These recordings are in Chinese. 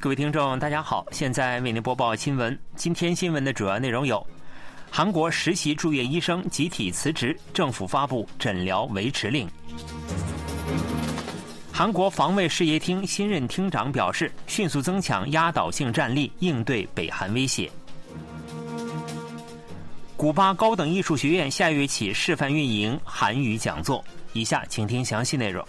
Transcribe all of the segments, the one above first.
各位听众，大家好，现在为您播报新闻。今天新闻的主要内容有：韩国实习住院医生集体辞职，政府发布诊疗维持令；韩国防卫事业厅新任厅长表示，迅速增强压倒性战力，应对北韩威胁；古巴高等艺术学院下月起示范运营韩语讲座。以下请听详细内容。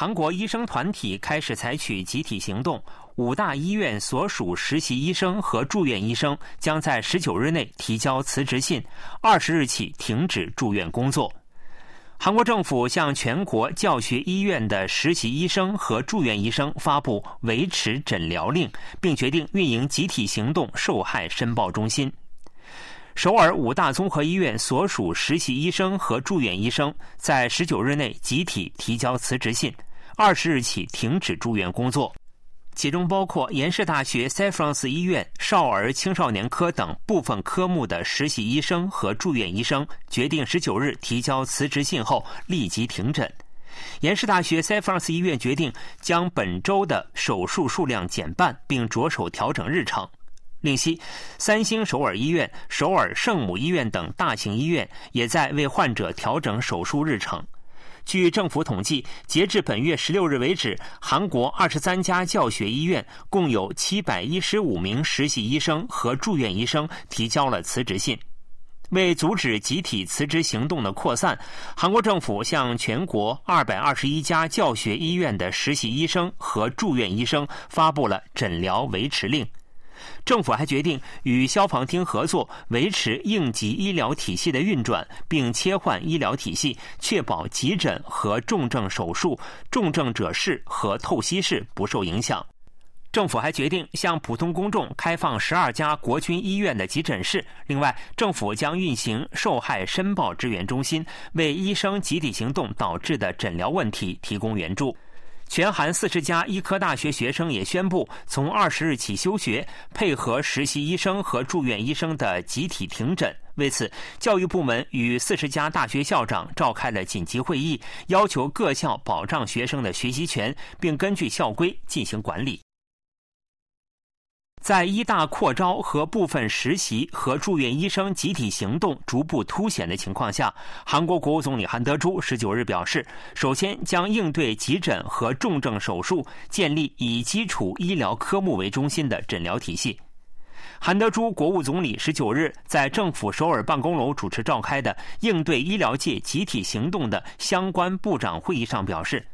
韩国医生团体开始采取集体行动，五大医院所属实习医生和住院医生将在十九日内提交辞职信，二十日起停止住院工作。韩国政府向全国教学医院的实习医生和住院医生发布维持诊疗令，并决定运营集体行动受害申报中心。首尔五大综合医院所属实习医生和住院医生在十九日内集体提交辞职信。二十日起停止住院工作，其中包括延世大学塞弗朗斯医院少儿青少年科等部分科目的实习医生和住院医生，决定十九日提交辞职信后立即停诊。延世大学塞弗朗斯医院决定将本周的手术数量减半，并着手调整日程。另悉，三星首尔医院、首尔圣母医院等大型医院也在为患者调整手术日程。据政府统计，截至本月十六日为止，韩国二十三家教学医院共有七百一十五名实习医生和住院医生提交了辞职信。为阻止集体辞职行动的扩散，韩国政府向全国二百二十一家教学医院的实习医生和住院医生发布了诊疗维持令。政府还决定与消防厅合作，维持应急医疗体系的运转，并切换医疗体系，确保急诊和重症手术、重症者室和透析室不受影响。政府还决定向普通公众开放十二家国军医院的急诊室。另外，政府将运行受害申报支援中心，为医生集体行动导致的诊疗问题提供援助。全韩四十家医科大学学生也宣布从二十日起休学，配合实习医生和住院医生的集体停诊。为此，教育部门与四十家大学校长召开了紧急会议，要求各校保障学生的学习权，并根据校规进行管理。在医大扩招和部分实习和住院医生集体行动逐步凸显的情况下，韩国国务总理韩德洙十九日表示，首先将应对急诊和重症手术，建立以基础医疗科目为中心的诊疗体系。韩德洙国务总理十九日在政府首尔办公楼主持召开的应对医疗界集体行动的相关部长会议上表示。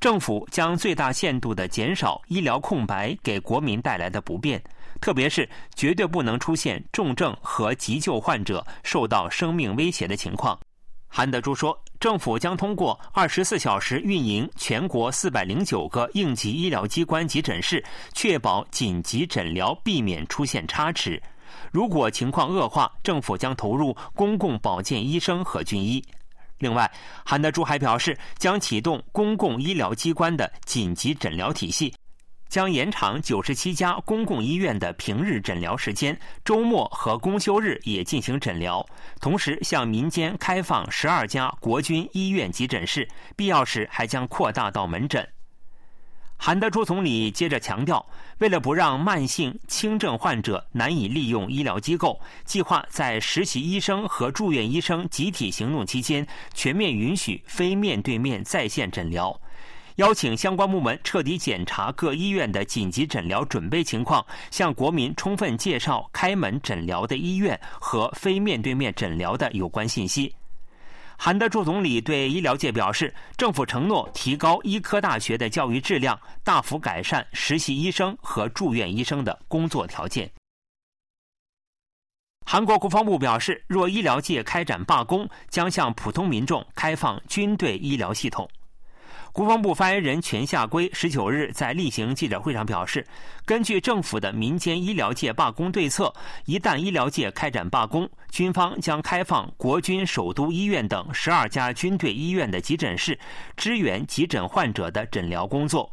政府将最大限度地减少医疗空白给国民带来的不便，特别是绝对不能出现重症和急救患者受到生命威胁的情况。韩德洙说，政府将通过二十四小时运营全国四百零九个应急医疗机关急诊室，确保紧急诊疗避免出现差池。如果情况恶化，政府将投入公共保健医生和军医。另外，韩德珠还表示，将启动公共医疗机关的紧急诊疗体系，将延长九十七家公共医院的平日诊疗时间，周末和公休日也进行诊疗。同时，向民间开放十二家国军医院急诊室，必要时还将扩大到门诊。韩德洙总理接着强调，为了不让慢性轻症患者难以利用医疗机构，计划在实习医生和住院医生集体行动期间，全面允许非面对面在线诊疗，邀请相关部门彻底检查各医院的紧急诊疗准备情况，向国民充分介绍开门诊疗的医院和非面对面诊疗的有关信息。韩德柱总理对医疗界表示，政府承诺提高医科大学的教育质量，大幅改善实习医生和住院医生的工作条件。韩国国防部表示，若医疗界开展罢工，将向普通民众开放军队医疗系统。国防部发言人全夏圭十九日在例行记者会上表示，根据政府的民间医疗界罢工对策，一旦医疗界开展罢工，军方将开放国军首都医院等十二家军队医院的急诊室，支援急诊患者的诊疗工作。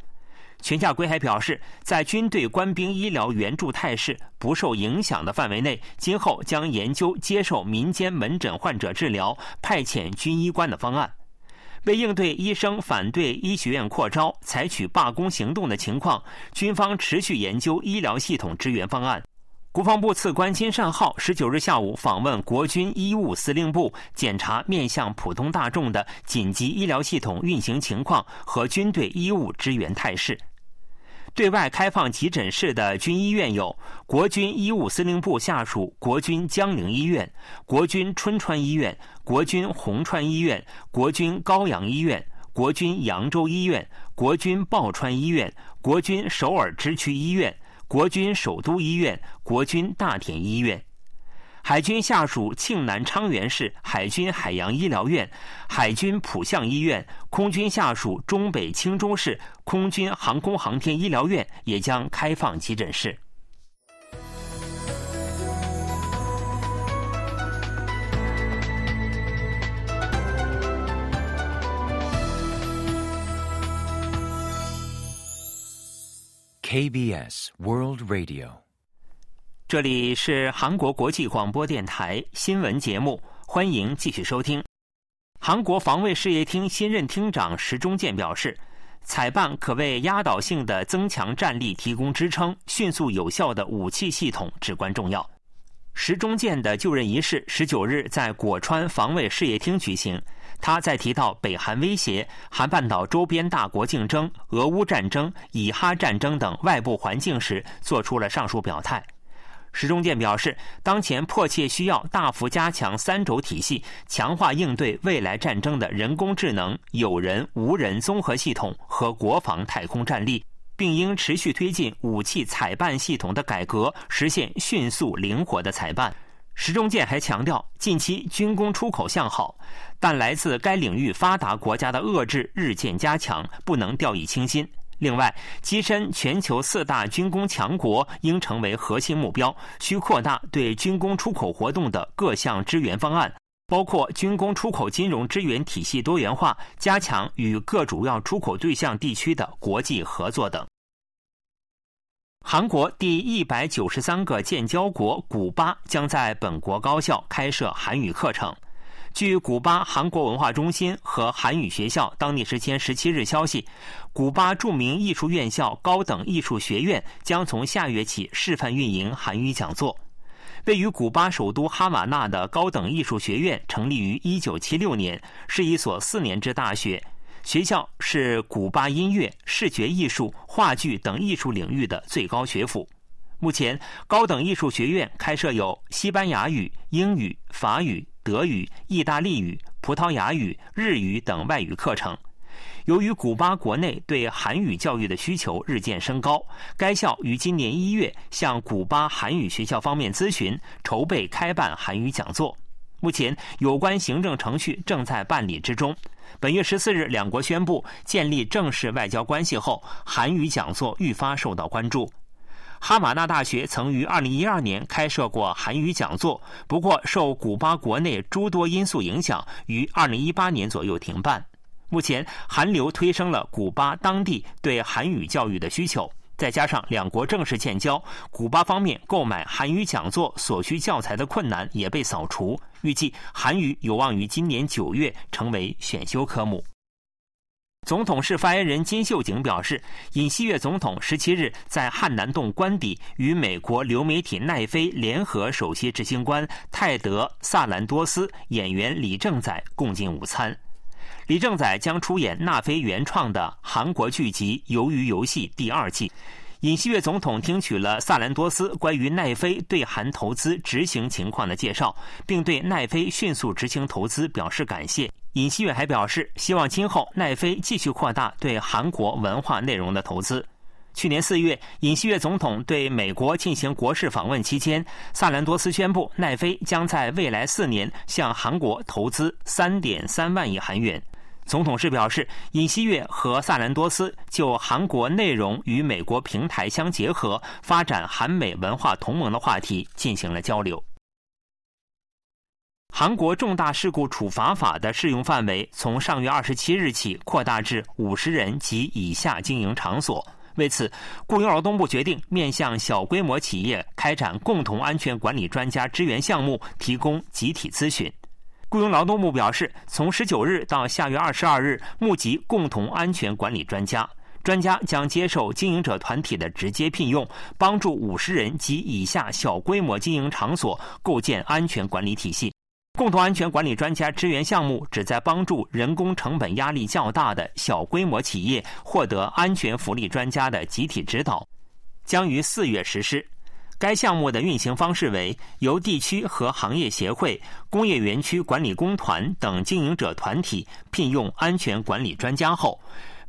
全夏圭还表示，在军队官兵医疗援助态势不受影响的范围内，今后将研究接受民间门诊患者治疗、派遣军医官的方案。为应对医生反对医学院扩招、采取罢工行动的情况，军方持续研究医疗系统支援方案。国防部次官金善浩十九日下午访问国军医务司令部，检查面向普通大众的紧急医疗系统运行情况和军队医务支援态势。对外开放急诊室的军医院有国军医务司令部下属国军江宁医院、国军春川医院、国军红川医院、国军高阳医院、国军扬州医院、国军报川医院、国军首尔支区医院。国军首都医院、国军大田医院，海军下属庆南昌原市海军海洋医疗院、海军浦项医院，空军下属中北青州市空军航空航天医疗院也将开放急诊室。KBS World Radio，这里是韩国国际广播电台新闻节目，欢迎继续收听。韩国防卫事业厅新任厅长石中健表示，采办可为压倒性的增强战力提供支撑、迅速有效的武器系统至关重要。石中健的就任仪式十九日在果川防卫事业厅举行。他在提到北韩威胁、韩半岛周边大国竞争、俄乌战争、以哈战争等外部环境时，做出了上述表态。石中建表示，当前迫切需要大幅加强三轴体系，强化应对未来战争的人工智能、有人、无人综合系统和国防太空战力，并应持续推进武器采办系统的改革，实现迅速灵活的采办。石中建还强调，近期军工出口向好，但来自该领域发达国家的遏制日渐加强，不能掉以轻心。另外，跻身全球四大军工强国应成为核心目标，需扩大对军工出口活动的各项支援方案，包括军工出口金融支援体系多元化、加强与各主要出口对象地区的国际合作等。韩国第一百九十三个建交国古巴将在本国高校开设韩语课程。据古巴韩国文化中心和韩语学校当地时间十七日消息，古巴著名艺术院校高等艺术学院将从下月起示范运营韩语讲座。位于古巴首都哈瓦那的高等艺术学院成立于一九七六年，是一所四年制大学。学校是古巴音乐、视觉艺术、话剧等艺术领域的最高学府。目前，高等艺术学院开设有西班牙语、英语、法语、德语、意大利语、葡萄牙语、日语等外语课程。由于古巴国内对韩语教育的需求日渐升高，该校于今年一月向古巴韩语学校方面咨询，筹备开办韩语讲座。目前，有关行政程序正在办理之中。本月十四日，两国宣布建立正式外交关系后，韩语讲座愈发受到关注。哈马纳大学曾于二零一二年开设过韩语讲座，不过受古巴国内诸多因素影响，于二零一八年左右停办。目前，韩流推升了古巴当地对韩语教育的需求。再加上两国正式建交，古巴方面购买韩语讲座所需教材的困难也被扫除。预计韩语有望于今年九月成为选修科目。总统室发言人金秀景表示，尹锡悦总统十七日在汉南洞官邸与美国流媒体奈飞联合首席执行官泰德·萨兰多斯、演员李正宰共进午餐。李正宰将出演纳菲原创的韩国剧集《鱿鱼游戏》第二季。尹锡悦总统听取了萨兰多斯关于奈飞对韩投资执行情况的介绍，并对奈飞迅速执行投资表示感谢。尹锡悦还表示，希望今后奈飞继续扩大对韩国文化内容的投资。去年四月，尹锡悦总统对美国进行国事访问期间，萨兰多斯宣布奈飞将在未来四年向韩国投资三点三万亿韩元。总统室表示，尹锡悦和萨兰多斯就韩国内容与美国平台相结合、发展韩美文化同盟的话题进行了交流。韩国重大事故处罚法的适用范围从上月二十七日起扩大至五十人及以下经营场所，为此，雇佣劳动部决定面向小规模企业开展共同安全管理专家支援项目，提供集体咨询。雇佣劳动部表示，从十九日到下月二十二日，募集共同安全管理专家。专家将接受经营者团体的直接聘用，帮助五十人及以下小规模经营场所构建安全管理体系。共同安全管理专家支援项目旨在帮助人工成本压力较大的小规模企业获得安全福利专家的集体指导，将于四月实施。该项目的运行方式为由地区和行业协会、工业园区管理工团等经营者团体聘用安全管理专家后。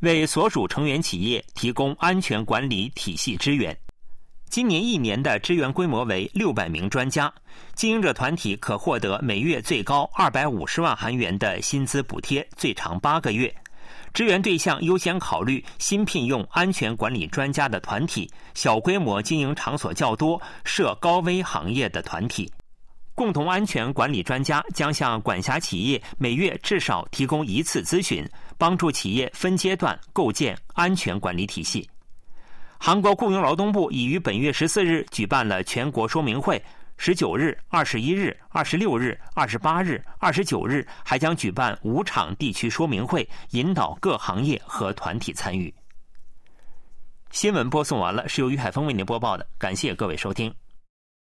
为所属成员企业提供安全管理体系支援。今年一年的支援规模为六百名专家，经营者团体可获得每月最高二百五十万韩元的薪资补贴，最长八个月。支援对象优先考虑新聘用安全管理专家的团体、小规模经营场所较多、涉高危行业的团体。共同安全管理专家将向管辖企业每月至少提供一次咨询，帮助企业分阶段构建安全管理体系。韩国雇佣劳动部已于本月十四日举办了全国说明会，十九日、二十一日、二十六日、二十八日、二十九日还将举办五场地区说明会，引导各行业和团体参与。新闻播送完了，是由于海峰为您播报的，感谢各位收听。